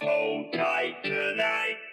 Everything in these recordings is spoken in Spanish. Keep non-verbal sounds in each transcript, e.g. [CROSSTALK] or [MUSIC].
Hold tight tonight.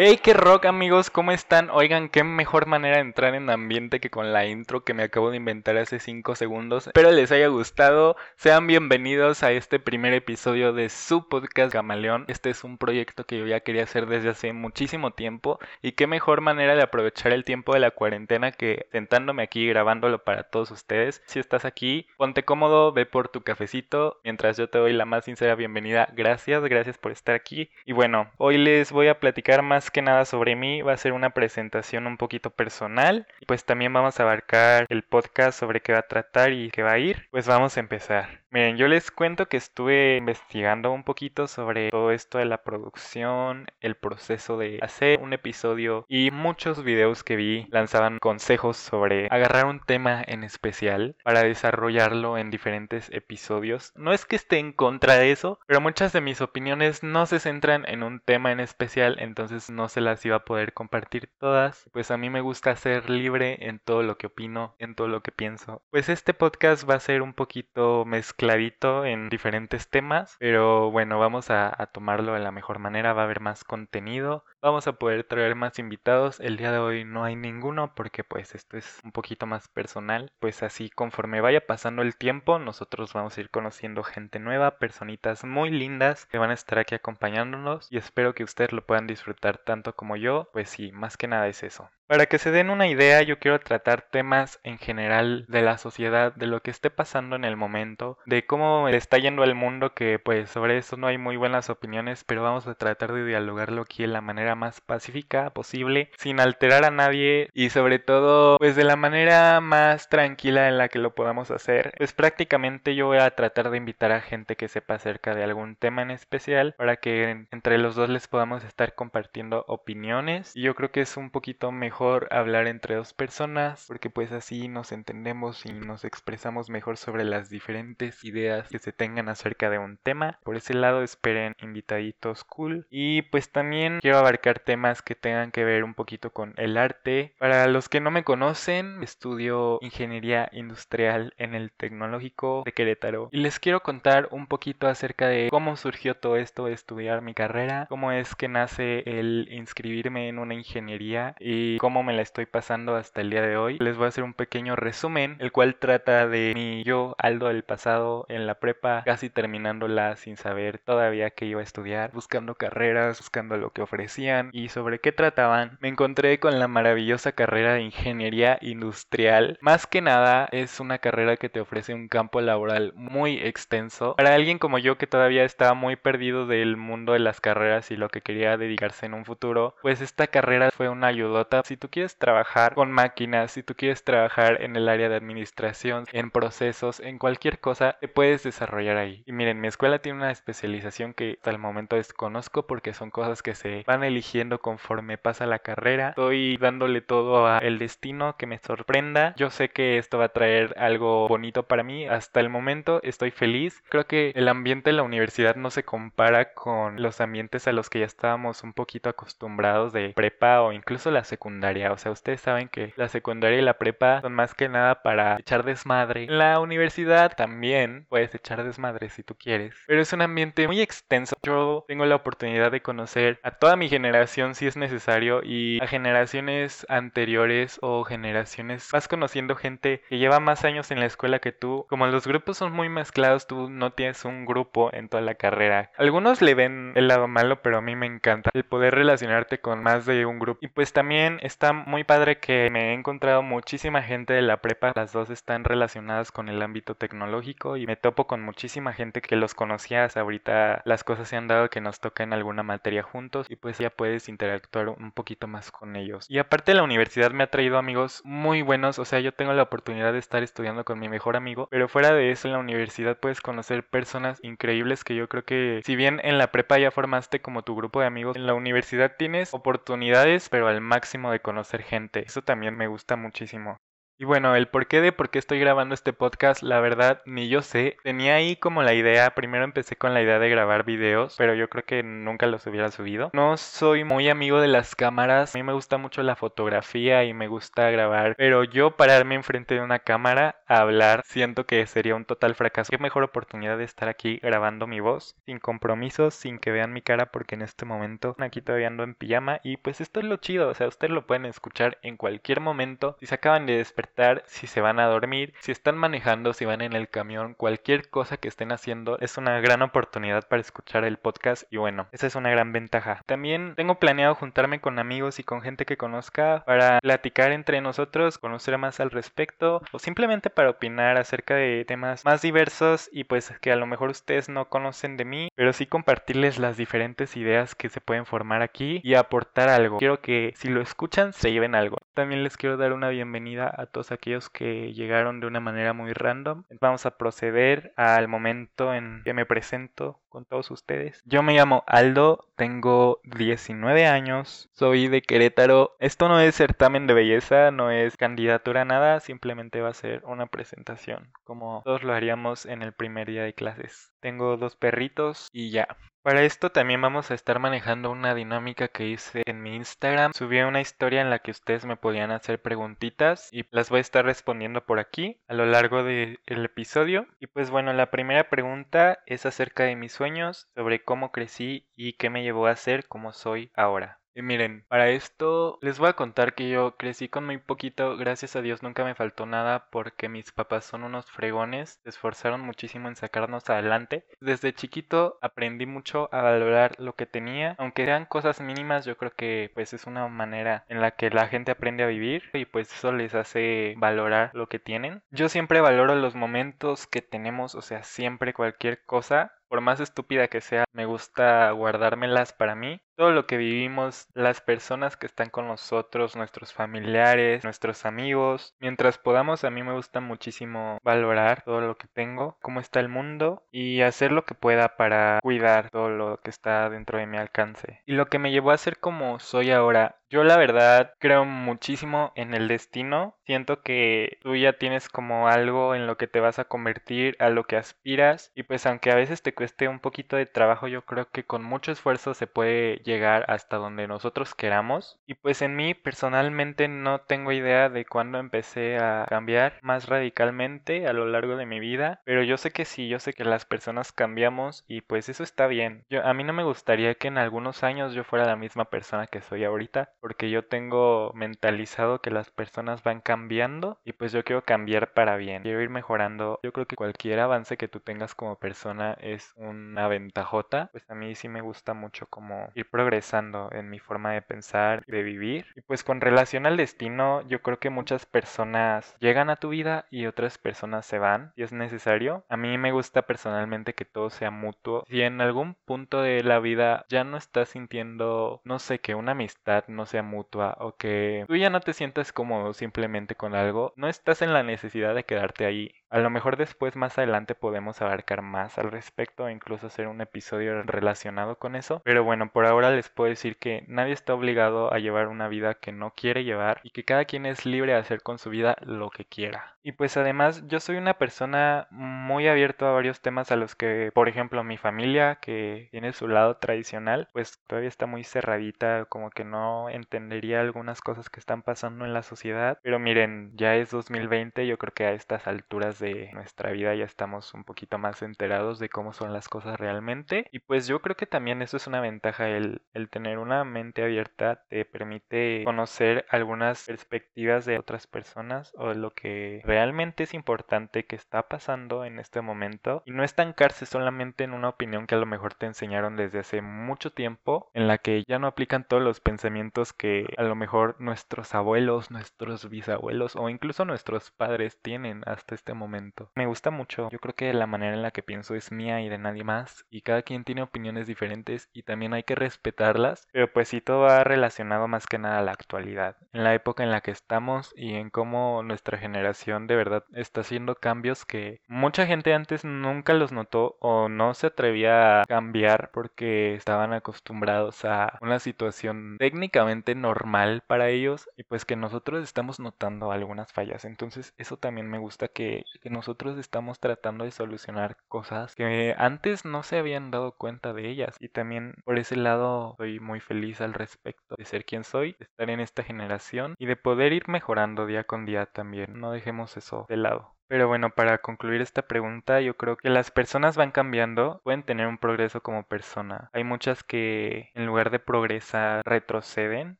Hey, qué rock amigos, ¿cómo están? Oigan, qué mejor manera de entrar en ambiente que con la intro que me acabo de inventar hace 5 segundos. Espero les haya gustado. Sean bienvenidos a este primer episodio de su podcast Gamaleón. Este es un proyecto que yo ya quería hacer desde hace muchísimo tiempo. Y qué mejor manera de aprovechar el tiempo de la cuarentena que sentándome aquí grabándolo para todos ustedes. Si estás aquí, ponte cómodo, ve por tu cafecito. Mientras yo te doy la más sincera bienvenida. Gracias, gracias por estar aquí. Y bueno, hoy les voy a platicar más que nada sobre mí, va a ser una presentación un poquito personal. Pues también vamos a abarcar el podcast sobre qué va a tratar y qué va a ir. Pues vamos a empezar. Miren, yo les cuento que estuve investigando un poquito sobre todo esto de la producción, el proceso de hacer un episodio y muchos videos que vi lanzaban consejos sobre agarrar un tema en especial para desarrollarlo en diferentes episodios. No es que esté en contra de eso, pero muchas de mis opiniones no se centran en un tema en especial, entonces no se las iba a poder compartir todas. Pues a mí me gusta ser libre en todo lo que opino, en todo lo que pienso. Pues este podcast va a ser un poquito mezclado clarito en diferentes temas, pero bueno, vamos a, a, tomarlo de la mejor manera, va a haber más contenido, vamos a poder traer más invitados, el día de hoy no hay ninguno porque pues esto es un poquito más personal, pues así conforme vaya pasando el tiempo, nosotros vamos a ir conociendo gente nueva, personitas muy lindas que van a estar aquí acompañándonos y espero que ustedes lo puedan disfrutar tanto como yo, pues sí, más que nada es eso. Para que se den una idea, yo quiero tratar temas en general de la sociedad, de lo que esté pasando en el momento, de cómo está yendo el mundo, que pues sobre eso no hay muy buenas opiniones, pero vamos a tratar de dialogarlo aquí de la manera más pacífica posible, sin alterar a nadie y sobre todo pues de la manera más tranquila en la que lo podamos hacer. Pues prácticamente yo voy a tratar de invitar a gente que sepa acerca de algún tema en especial para que entre los dos les podamos estar compartiendo opiniones y yo creo que es un poquito mejor hablar entre dos personas porque pues así nos entendemos y nos expresamos mejor sobre las diferentes ideas que se tengan acerca de un tema. Por ese lado esperen invitaditos cool y pues también quiero abarcar temas que tengan que ver un poquito con el arte. Para los que no me conocen, estudio ingeniería industrial en el tecnológico de Querétaro y les quiero contar un poquito acerca de cómo surgió todo esto de estudiar mi carrera, cómo es que nace el inscribirme en una ingeniería y cómo cómo me la estoy pasando hasta el día de hoy. Les voy a hacer un pequeño resumen, el cual trata de mi yo, Aldo del pasado, en la prepa, casi terminándola sin saber todavía qué iba a estudiar, buscando carreras, buscando lo que ofrecían y sobre qué trataban. Me encontré con la maravillosa carrera de ingeniería industrial. Más que nada es una carrera que te ofrece un campo laboral muy extenso. Para alguien como yo que todavía estaba muy perdido del mundo de las carreras y lo que quería dedicarse en un futuro, pues esta carrera fue una ayudota. Tú quieres trabajar con máquinas, si tú quieres trabajar en el área de administración, en procesos, en cualquier cosa, te puedes desarrollar ahí. Y miren, mi escuela tiene una especialización que hasta el momento desconozco porque son cosas que se van eligiendo conforme pasa la carrera. Estoy dándole todo a el destino que me sorprenda. Yo sé que esto va a traer algo bonito para mí. Hasta el momento estoy feliz. Creo que el ambiente de la universidad no se compara con los ambientes a los que ya estábamos un poquito acostumbrados de prepa o incluso la secundaria o sea, ustedes saben que la secundaria y la prepa son más que nada para echar desmadre. En la universidad también puedes echar desmadre si tú quieres. Pero es un ambiente muy extenso. Yo tengo la oportunidad de conocer a toda mi generación si es necesario y a generaciones anteriores o generaciones. Vas conociendo gente que lleva más años en la escuela que tú. Como los grupos son muy mezclados, tú no tienes un grupo en toda la carrera. Algunos le ven el lado malo, pero a mí me encanta el poder relacionarte con más de un grupo. Y pues también está muy padre que me he encontrado muchísima gente de la prepa. Las dos están relacionadas con el ámbito tecnológico y me topo con muchísima gente que los conocías. Ahorita las cosas se han dado que nos toca en alguna materia juntos y pues ya puedes interactuar un poquito más con ellos. Y aparte la universidad me ha traído amigos muy buenos. O sea, yo tengo la oportunidad de estar estudiando con mi mejor amigo. Pero fuera de eso en la universidad puedes conocer personas increíbles que yo creo que si bien en la prepa ya formaste como tu grupo de amigos, en la universidad tienes oportunidades pero al máximo de conocer gente. Eso también me gusta muchísimo. Y bueno, el porqué de por qué estoy grabando este podcast, la verdad, ni yo sé. Tenía ahí como la idea, primero empecé con la idea de grabar videos, pero yo creo que nunca los hubiera subido. No soy muy amigo de las cámaras, a mí me gusta mucho la fotografía y me gusta grabar, pero yo pararme enfrente de una cámara a hablar siento que sería un total fracaso. Qué mejor oportunidad de estar aquí grabando mi voz, sin compromisos, sin que vean mi cara, porque en este momento aquí todavía ando en pijama y pues esto es lo chido, o sea, ustedes lo pueden escuchar en cualquier momento. Si se acaban de despertar, si se van a dormir, si están manejando, si van en el camión, cualquier cosa que estén haciendo es una gran oportunidad para escuchar el podcast y bueno, esa es una gran ventaja. También tengo planeado juntarme con amigos y con gente que conozca para platicar entre nosotros, conocer más al respecto o simplemente para opinar acerca de temas más diversos y pues que a lo mejor ustedes no conocen de mí, pero sí compartirles las diferentes ideas que se pueden formar aquí y aportar algo. Quiero que si lo escuchan se lleven algo. También les quiero dar una bienvenida a todos aquellos que llegaron de una manera muy random. Vamos a proceder al momento en que me presento con todos ustedes. Yo me llamo Aldo, tengo 19 años, soy de Querétaro. Esto no es certamen de belleza, no es candidatura nada, simplemente va a ser una presentación, como todos lo haríamos en el primer día de clases. Tengo dos perritos y ya. Para esto también vamos a estar manejando una dinámica que hice en mi Instagram. Subí una historia en la que ustedes me podían hacer preguntitas y las voy a estar respondiendo por aquí a lo largo del episodio. Y pues bueno, la primera pregunta es acerca de mis sueños, sobre cómo crecí y qué me llevó a ser como soy ahora. Y miren, para esto les voy a contar que yo crecí con muy poquito, gracias a Dios nunca me faltó nada porque mis papás son unos fregones, se esforzaron muchísimo en sacarnos adelante. Desde chiquito aprendí mucho a valorar lo que tenía, aunque sean cosas mínimas, yo creo que pues es una manera en la que la gente aprende a vivir y pues eso les hace valorar lo que tienen. Yo siempre valoro los momentos que tenemos, o sea, siempre cualquier cosa por más estúpida que sea, me gusta guardármelas para mí. Todo lo que vivimos, las personas que están con nosotros, nuestros familiares, nuestros amigos, mientras podamos, a mí me gusta muchísimo valorar todo lo que tengo, cómo está el mundo y hacer lo que pueda para cuidar todo lo que está dentro de mi alcance. Y lo que me llevó a ser como soy ahora yo la verdad creo muchísimo en el destino. Siento que tú ya tienes como algo en lo que te vas a convertir, a lo que aspiras. Y pues aunque a veces te cueste un poquito de trabajo, yo creo que con mucho esfuerzo se puede llegar hasta donde nosotros queramos. Y pues en mí personalmente no tengo idea de cuándo empecé a cambiar más radicalmente a lo largo de mi vida. Pero yo sé que sí, yo sé que las personas cambiamos y pues eso está bien. Yo, a mí no me gustaría que en algunos años yo fuera la misma persona que soy ahorita porque yo tengo mentalizado que las personas van cambiando y pues yo quiero cambiar para bien, quiero ir mejorando. Yo creo que cualquier avance que tú tengas como persona es una ventajota, pues a mí sí me gusta mucho como ir progresando en mi forma de pensar, de vivir. Y pues con relación al destino, yo creo que muchas personas llegan a tu vida y otras personas se van y es necesario. A mí me gusta personalmente que todo sea mutuo. Si en algún punto de la vida ya no estás sintiendo, no sé, que una amistad no sea mutua o que tú ya no te sientas cómodo simplemente con algo, no estás en la necesidad de quedarte ahí. A lo mejor después más adelante podemos abarcar más al respecto e incluso hacer un episodio relacionado con eso. Pero bueno, por ahora les puedo decir que nadie está obligado a llevar una vida que no quiere llevar y que cada quien es libre de hacer con su vida lo que quiera. Y pues además yo soy una persona muy abierta a varios temas a los que, por ejemplo, mi familia que tiene su lado tradicional, pues todavía está muy cerradita, como que no entendería algunas cosas que están pasando en la sociedad. Pero miren, ya es 2020, yo creo que a estas alturas de nuestra vida ya estamos un poquito más enterados de cómo son las cosas realmente. Y pues yo creo que también eso es una ventaja, el, el tener una mente abierta te permite conocer algunas perspectivas de otras personas o de lo que realmente es importante que está pasando en este momento y no estancarse solamente en una opinión que a lo mejor te enseñaron desde hace mucho tiempo en la que ya no aplican todos los pensamientos que a lo mejor nuestros abuelos, nuestros bisabuelos o incluso nuestros padres tienen hasta este momento Me gusta mucho, yo creo que la manera en la que pienso es mía y de nadie más y cada quien tiene opiniones diferentes y también hay que respetarlas, pero pues sí todo va relacionado más que nada a la actualidad, en la época en la que estamos y en cómo nuestra generación de verdad está haciendo cambios que mucha gente antes nunca los notó o no se atrevía a cambiar porque estaban acostumbrados a una situación técnicamente normal para ellos y pues que nosotros estamos notando algunas fallas. Entonces eso también me gusta que, que nosotros estamos tratando de solucionar cosas que antes no se habían dado cuenta de ellas. Y también por ese lado soy muy feliz al respecto de ser quien soy, de estar en esta generación y de poder ir mejorando día con día también. No dejemos eso de lado. Pero bueno, para concluir esta pregunta, yo creo que las personas van cambiando, pueden tener un progreso como persona. Hay muchas que en lugar de progresar retroceden,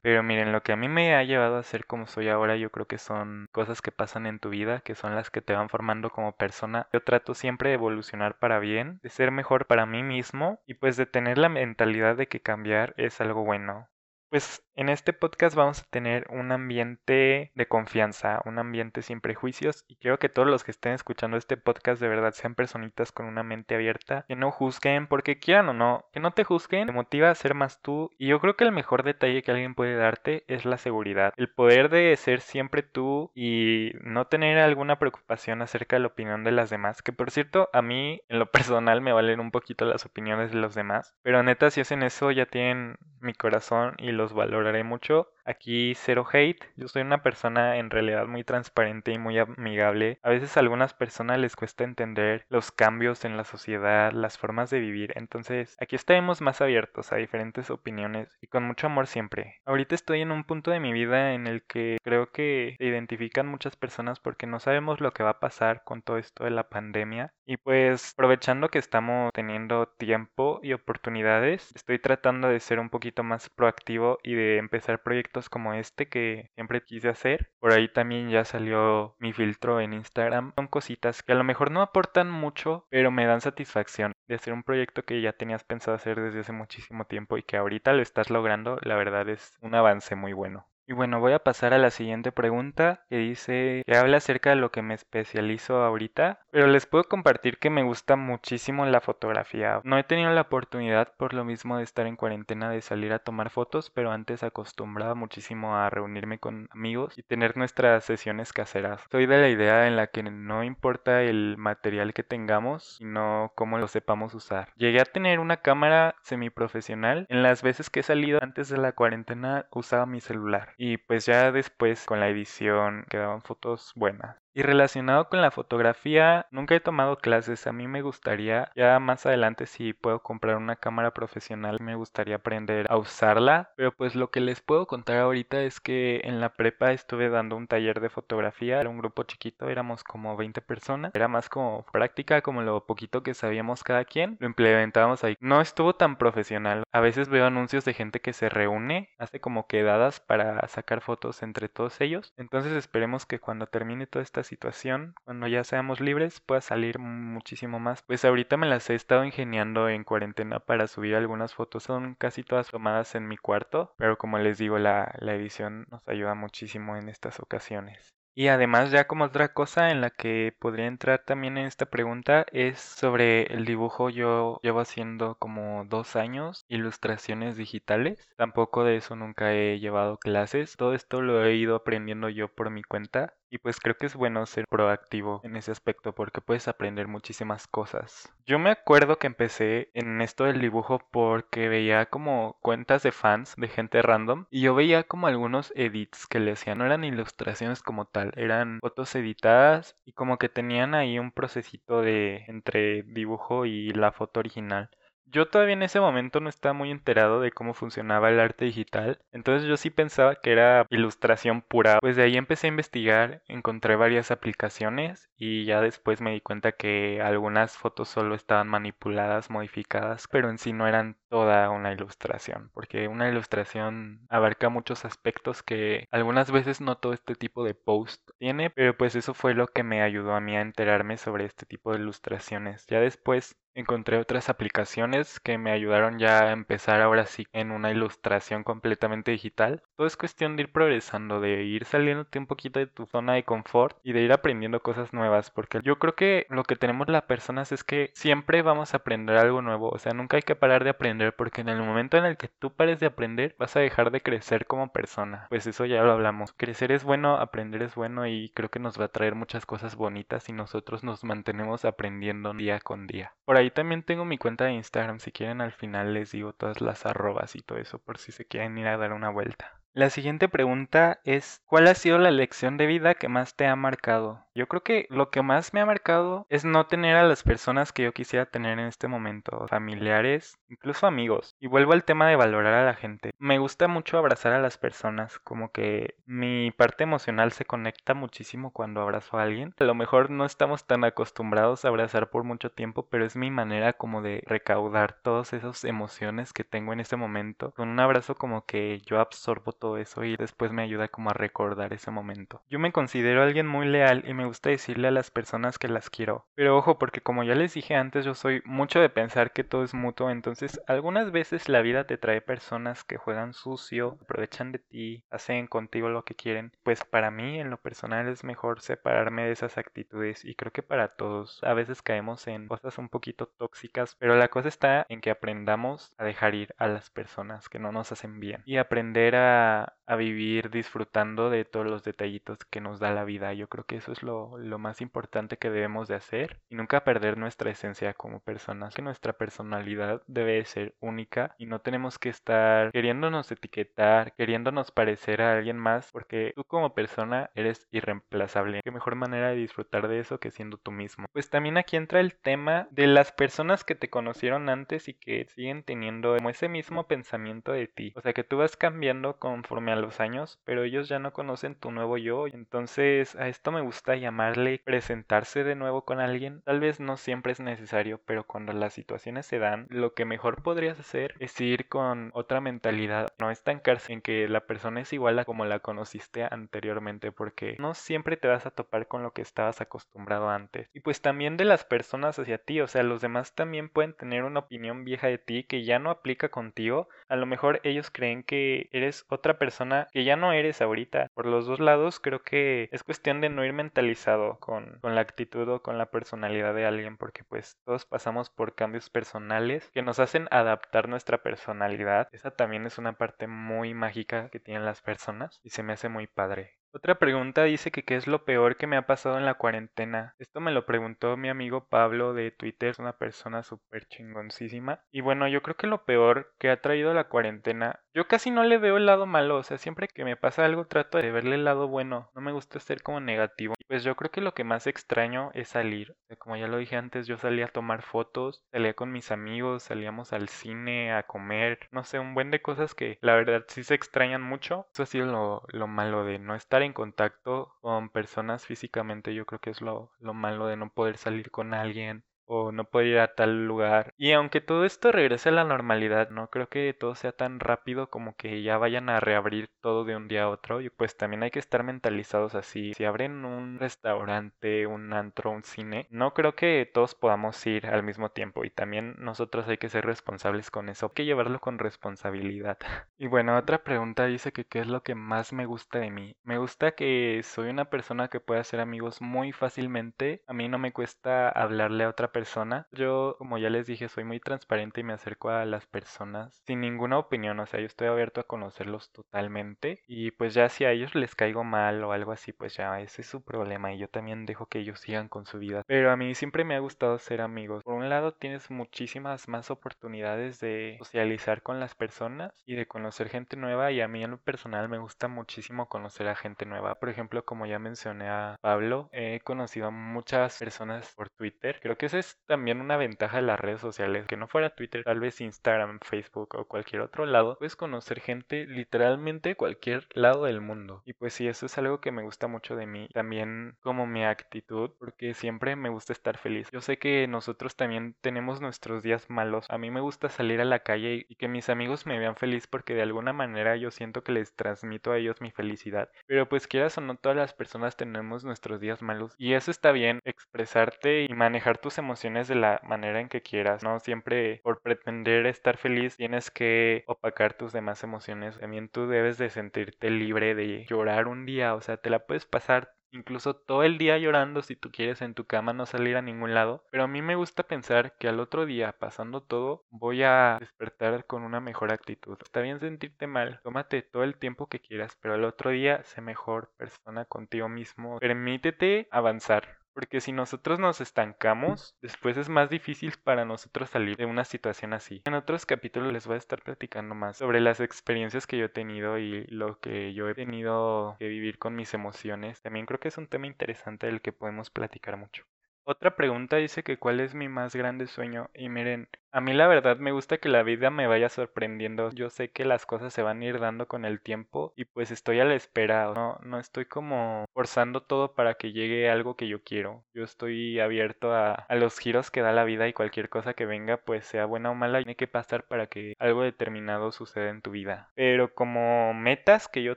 pero miren, lo que a mí me ha llevado a ser como soy ahora, yo creo que son cosas que pasan en tu vida, que son las que te van formando como persona. Yo trato siempre de evolucionar para bien, de ser mejor para mí mismo y pues de tener la mentalidad de que cambiar es algo bueno. Pues en este podcast vamos a tener un ambiente de confianza, un ambiente sin prejuicios y quiero que todos los que estén escuchando este podcast de verdad sean personitas con una mente abierta, que no juzguen porque quieran o no, que no te juzguen, te motiva a ser más tú y yo creo que el mejor detalle que alguien puede darte es la seguridad, el poder de ser siempre tú y no tener alguna preocupación acerca de la opinión de las demás, que por cierto a mí en lo personal me valen un poquito las opiniones de los demás, pero neta si hacen eso ya tienen mi corazón y los valoraré mucho. Aquí cero hate. Yo soy una persona en realidad muy transparente y muy amigable. A veces a algunas personas les cuesta entender los cambios en la sociedad, las formas de vivir. Entonces aquí estaremos más abiertos a diferentes opiniones y con mucho amor siempre. Ahorita estoy en un punto de mi vida en el que creo que se identifican muchas personas porque no sabemos lo que va a pasar con todo esto de la pandemia. Y pues aprovechando que estamos teniendo tiempo y oportunidades, estoy tratando de ser un poquito más proactivo y de empezar proyectos como este que siempre quise hacer. Por ahí también ya salió mi filtro en Instagram. Son cositas que a lo mejor no aportan mucho, pero me dan satisfacción de hacer un proyecto que ya tenías pensado hacer desde hace muchísimo tiempo y que ahorita lo estás logrando. La verdad es un avance muy bueno. Y bueno, voy a pasar a la siguiente pregunta que dice que habla acerca de lo que me especializo ahorita, pero les puedo compartir que me gusta muchísimo la fotografía. No he tenido la oportunidad por lo mismo de estar en cuarentena de salir a tomar fotos, pero antes acostumbraba muchísimo a reunirme con amigos y tener nuestras sesiones caseras. Soy de la idea en la que no importa el material que tengamos, sino cómo lo sepamos usar. Llegué a tener una cámara semiprofesional. En las veces que he salido antes de la cuarentena usaba mi celular y pues ya después con la edición quedaban fotos buenas. Y relacionado con la fotografía, nunca he tomado clases. A mí me gustaría, ya más adelante si puedo comprar una cámara profesional, me gustaría aprender a usarla. Pero pues lo que les puedo contar ahorita es que en la prepa estuve dando un taller de fotografía. Era un grupo chiquito, éramos como 20 personas. Era más como práctica, como lo poquito que sabíamos cada quien. Lo implementábamos ahí. No estuvo tan profesional. A veces veo anuncios de gente que se reúne, hace como quedadas para sacar fotos entre todos ellos. Entonces esperemos que cuando termine toda esta situación, cuando ya seamos libres, pueda salir muchísimo más. Pues ahorita me las he estado ingeniando en cuarentena para subir algunas fotos. Son casi todas tomadas en mi cuarto, pero como les digo, la, la edición nos ayuda muchísimo en estas ocasiones. Y además ya como otra cosa en la que podría entrar también en esta pregunta es sobre el dibujo. Yo llevo haciendo como dos años ilustraciones digitales. Tampoco de eso nunca he llevado clases. Todo esto lo he ido aprendiendo yo por mi cuenta. Y pues creo que es bueno ser proactivo en ese aspecto porque puedes aprender muchísimas cosas. Yo me acuerdo que empecé en esto del dibujo porque veía como cuentas de fans de gente random y yo veía como algunos edits que le hacían. No eran ilustraciones como tal, eran fotos editadas y como que tenían ahí un procesito de entre dibujo y la foto original. Yo todavía en ese momento no estaba muy enterado de cómo funcionaba el arte digital, entonces yo sí pensaba que era ilustración pura. Pues de ahí empecé a investigar, encontré varias aplicaciones y ya después me di cuenta que algunas fotos solo estaban manipuladas, modificadas, pero en sí no eran toda una ilustración, porque una ilustración abarca muchos aspectos que algunas veces no todo este tipo de post tiene, pero pues eso fue lo que me ayudó a mí a enterarme sobre este tipo de ilustraciones. Ya después encontré otras aplicaciones que me ayudaron ya a empezar ahora sí en una ilustración completamente digital. Todo es cuestión de ir progresando, de ir saliéndote un poquito de tu zona de confort y de ir aprendiendo cosas nuevas, porque yo creo que lo que tenemos las personas es que siempre vamos a aprender algo nuevo, o sea, nunca hay que parar de aprender, porque en el momento en el que tú pares de aprender, vas a dejar de crecer como persona. Pues eso ya lo hablamos. Crecer es bueno, aprender es bueno y creo que nos va a traer muchas cosas bonitas si nosotros nos mantenemos aprendiendo día con día. Por ahí también tengo mi cuenta de Instagram, si quieren al final les digo todas las arrobas y todo eso por si se quieren ir a dar una vuelta. La siguiente pregunta es, ¿cuál ha sido la lección de vida que más te ha marcado? Yo creo que lo que más me ha marcado es no tener a las personas que yo quisiera tener en este momento, familiares, incluso amigos. Y vuelvo al tema de valorar a la gente. Me gusta mucho abrazar a las personas, como que mi parte emocional se conecta muchísimo cuando abrazo a alguien. A lo mejor no estamos tan acostumbrados a abrazar por mucho tiempo, pero es mi manera como de recaudar todas esas emociones que tengo en ese momento. Con un abrazo como que yo absorbo todo eso y después me ayuda como a recordar ese momento. Yo me considero alguien muy leal y me gusta decirle a las personas que las quiero. Pero ojo, porque como ya les dije antes, yo soy mucho de pensar que todo es mutuo, entonces algunas veces la vida te trae personas que juegan sucio, aprovechan de ti, hacen contigo lo que quieren. Pues para mí en lo personal es mejor separarme de esas actitudes y creo que para todos a veces caemos en cosas un poquito tóxicas, pero la cosa está en que aprendamos a dejar ir a las personas que no nos hacen bien y aprender a a, vivir disfrutando de todos los detallitos que nos da la vida. Yo creo que eso es lo, lo más importante que debemos de hacer y nunca perder nuestra esencia como personas, que nuestra personalidad debe ser única y no tenemos que estar queriéndonos etiquetar, queriéndonos parecer a alguien más, porque tú como persona eres irreemplazable. Qué mejor manera de disfrutar de eso que siendo tú mismo. Pues también aquí entra el tema de las personas que te conocieron antes y que siguen teniendo ese mismo pensamiento de ti. O sea, que tú vas cambiando con conforme a los años, pero ellos ya no conocen tu nuevo yo. Entonces a esto me gusta llamarle presentarse de nuevo con alguien. Tal vez no siempre es necesario, pero cuando las situaciones se dan, lo que mejor podrías hacer es ir con otra mentalidad, no estancarse en que la persona es igual a como la conociste anteriormente, porque no siempre te vas a topar con lo que estabas acostumbrado antes. Y pues también de las personas hacia ti, o sea, los demás también pueden tener una opinión vieja de ti que ya no aplica contigo. A lo mejor ellos creen que eres otra persona que ya no eres ahorita. Por los dos lados creo que es cuestión de no ir mentalizado con, con la actitud o con la personalidad de alguien porque pues todos pasamos por cambios personales que nos hacen adaptar nuestra personalidad. Esa también es una parte muy mágica que tienen las personas y se me hace muy padre. Otra pregunta dice que qué es lo peor que me ha pasado en la cuarentena. Esto me lo preguntó mi amigo Pablo de Twitter, es una persona súper chingoncísima. Y bueno, yo creo que lo peor que ha traído la cuarentena, yo casi no le veo el lado malo, o sea, siempre que me pasa algo trato de verle el lado bueno, no me gusta ser como negativo. Pues yo creo que lo que más extraño es salir. como ya lo dije antes, yo salía a tomar fotos, salía con mis amigos, salíamos al cine, a comer, no sé, un buen de cosas que la verdad sí se extrañan mucho. Eso ha sido lo, lo malo de no estar en contacto con personas físicamente, yo creo que es lo, lo malo de no poder salir con alguien, o no puede ir a tal lugar. Y aunque todo esto regrese a la normalidad, no creo que todo sea tan rápido como que ya vayan a reabrir todo de un día a otro. Y pues también hay que estar mentalizados así. Si abren un restaurante, un antro, un cine, no creo que todos podamos ir al mismo tiempo. Y también nosotros hay que ser responsables con eso. Hay que llevarlo con responsabilidad. [LAUGHS] Y bueno, otra pregunta dice que qué es lo que más me gusta de mí. Me gusta que soy una persona que puede hacer amigos muy fácilmente. A mí no me cuesta hablarle a otra persona persona. Yo, como ya les dije, soy muy transparente y me acerco a las personas sin ninguna opinión. O sea, yo estoy abierto a conocerlos totalmente. Y pues ya si a ellos les caigo mal o algo así, pues ya ese es su problema. Y yo también dejo que ellos sigan con su vida. Pero a mí siempre me ha gustado ser amigos. Por un lado, tienes muchísimas más oportunidades de socializar con las personas y de conocer gente nueva. Y a mí en lo personal me gusta muchísimo conocer a gente nueva. Por ejemplo, como ya mencioné a Pablo, he conocido a muchas personas por Twitter. Creo que ese es también una ventaja de las redes sociales, que no fuera Twitter, tal vez Instagram, Facebook o cualquier otro lado, puedes conocer gente literalmente cualquier lado del mundo. Y pues sí, eso es algo que me gusta mucho de mí, también como mi actitud, porque siempre me gusta estar feliz. Yo sé que nosotros también tenemos nuestros días malos. A mí me gusta salir a la calle y que mis amigos me vean feliz porque de alguna manera yo siento que les transmito a ellos mi felicidad. Pero pues quieras o no, todas las personas tenemos nuestros días malos y eso está bien, expresarte y manejar tus emociones de la manera en que quieras, no siempre por pretender estar feliz tienes que opacar tus demás emociones. También tú debes de sentirte libre de llorar un día, o sea, te la puedes pasar incluso todo el día llorando si tú quieres en tu cama no salir a ningún lado, pero a mí me gusta pensar que al otro día, pasando todo, voy a despertar con una mejor actitud. Está bien sentirte mal, tómate todo el tiempo que quieras, pero al otro día sé mejor persona contigo mismo. Permítete avanzar. Porque si nosotros nos estancamos, después es más difícil para nosotros salir de una situación así. En otros capítulos les voy a estar platicando más sobre las experiencias que yo he tenido y lo que yo he tenido que vivir con mis emociones. También creo que es un tema interesante del que podemos platicar mucho. Otra pregunta dice que cuál es mi más grande sueño y miren, a mí la verdad me gusta que la vida me vaya sorprendiendo. Yo sé que las cosas se van a ir dando con el tiempo y pues estoy a la espera. No, no estoy como forzando todo para que llegue algo que yo quiero. Yo estoy abierto a, a los giros que da la vida y cualquier cosa que venga pues sea buena o mala tiene que pasar para que algo determinado suceda en tu vida. Pero como metas que yo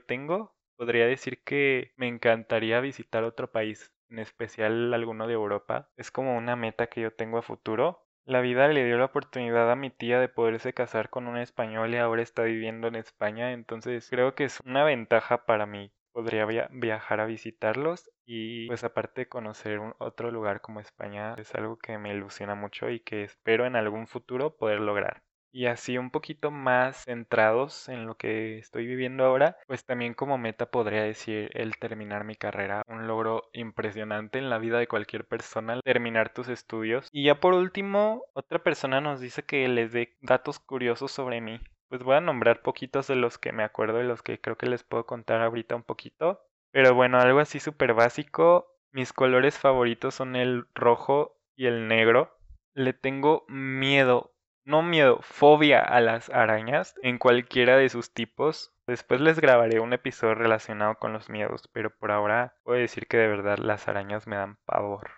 tengo, podría decir que me encantaría visitar otro país en especial alguno de Europa. Es como una meta que yo tengo a futuro. La vida le dio la oportunidad a mi tía de poderse casar con un español y ahora está viviendo en España, entonces creo que es una ventaja para mí. Podría viajar a visitarlos y pues aparte conocer un otro lugar como España es algo que me ilusiona mucho y que espero en algún futuro poder lograr y así un poquito más centrados en lo que estoy viviendo ahora, pues también como meta podría decir el terminar mi carrera, un logro impresionante en la vida de cualquier persona, terminar tus estudios. Y ya por último, otra persona nos dice que les dé datos curiosos sobre mí. Pues voy a nombrar poquitos de los que me acuerdo y los que creo que les puedo contar ahorita un poquito. Pero bueno, algo así súper básico. Mis colores favoritos son el rojo y el negro. Le tengo miedo no miedo, fobia a las arañas en cualquiera de sus tipos. Después les grabaré un episodio relacionado con los miedos, pero por ahora puedo decir que de verdad las arañas me dan pavor.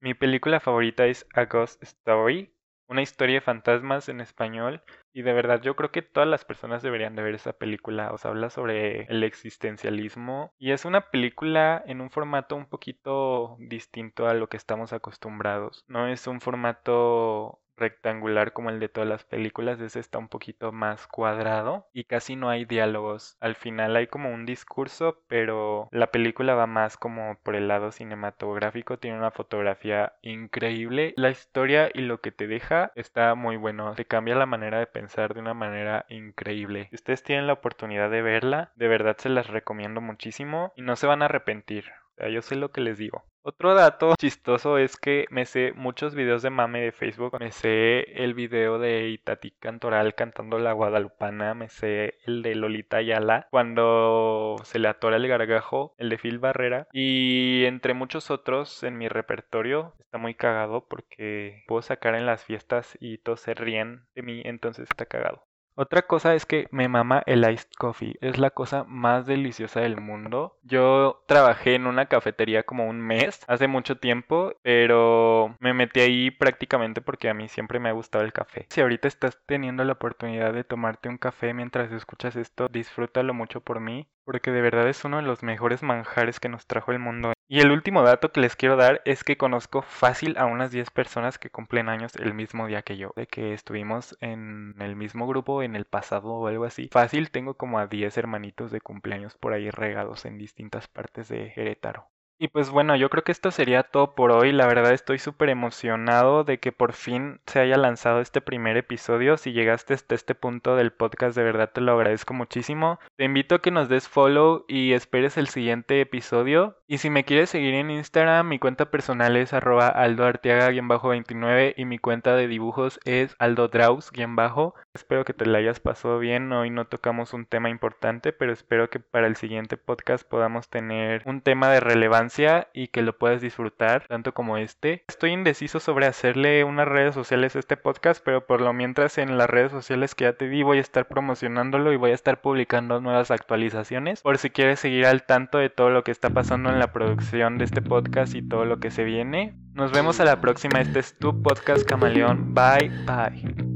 Mi película favorita es A Ghost Story, una historia de fantasmas en español y de verdad yo creo que todas las personas deberían de ver esa película. Os habla sobre el existencialismo y es una película en un formato un poquito distinto a lo que estamos acostumbrados. No es un formato rectangular como el de todas las películas, ese está un poquito más cuadrado y casi no hay diálogos. Al final hay como un discurso, pero la película va más como por el lado cinematográfico, tiene una fotografía increíble. La historia y lo que te deja está muy bueno, te cambia la manera de pensar de una manera increíble. Si ustedes tienen la oportunidad de verla, de verdad se las recomiendo muchísimo y no se van a arrepentir. Yo sé lo que les digo. Otro dato chistoso es que me sé muchos videos de mame de Facebook. Me sé el video de Itati Cantoral cantando la Guadalupana. Me sé el de Lolita Ayala cuando se le atora el gargajo. El de Phil Barrera. Y entre muchos otros en mi repertorio. Está muy cagado porque puedo sacar en las fiestas y todos se ríen de mí. Entonces está cagado. Otra cosa es que me mama el iced coffee. Es la cosa más deliciosa del mundo. Yo trabajé en una cafetería como un mes, hace mucho tiempo, pero me metí ahí prácticamente porque a mí siempre me ha gustado el café. Si ahorita estás teniendo la oportunidad de tomarte un café mientras escuchas esto, disfrútalo mucho por mí, porque de verdad es uno de los mejores manjares que nos trajo el mundo. Y el último dato que les quiero dar es que conozco fácil a unas 10 personas que cumplen años el mismo día que yo, de que estuvimos en el mismo grupo en el pasado o algo así. Fácil tengo como a 10 hermanitos de cumpleaños por ahí regados en distintas partes de Querétaro. Y pues bueno, yo creo que esto sería todo por hoy. La verdad estoy súper emocionado de que por fin se haya lanzado este primer episodio. Si llegaste hasta este punto del podcast, de verdad te lo agradezco muchísimo. Te invito a que nos des follow y esperes el siguiente episodio. Y si me quieres seguir en Instagram, mi cuenta personal es arroba aldoarteaga-29 y mi cuenta de dibujos es aldodraus-bajo. Espero que te la hayas pasado bien. Hoy no tocamos un tema importante, pero espero que para el siguiente podcast podamos tener un tema de relevancia y que lo puedas disfrutar tanto como este. Estoy indeciso sobre hacerle unas redes sociales a este podcast, pero por lo mientras en las redes sociales que ya te di voy a estar promocionándolo y voy a estar publicando nuevas actualizaciones por si quieres seguir al tanto de todo lo que está pasando en la producción de este podcast y todo lo que se viene. Nos vemos a la próxima. Este es tu podcast Camaleón. Bye bye.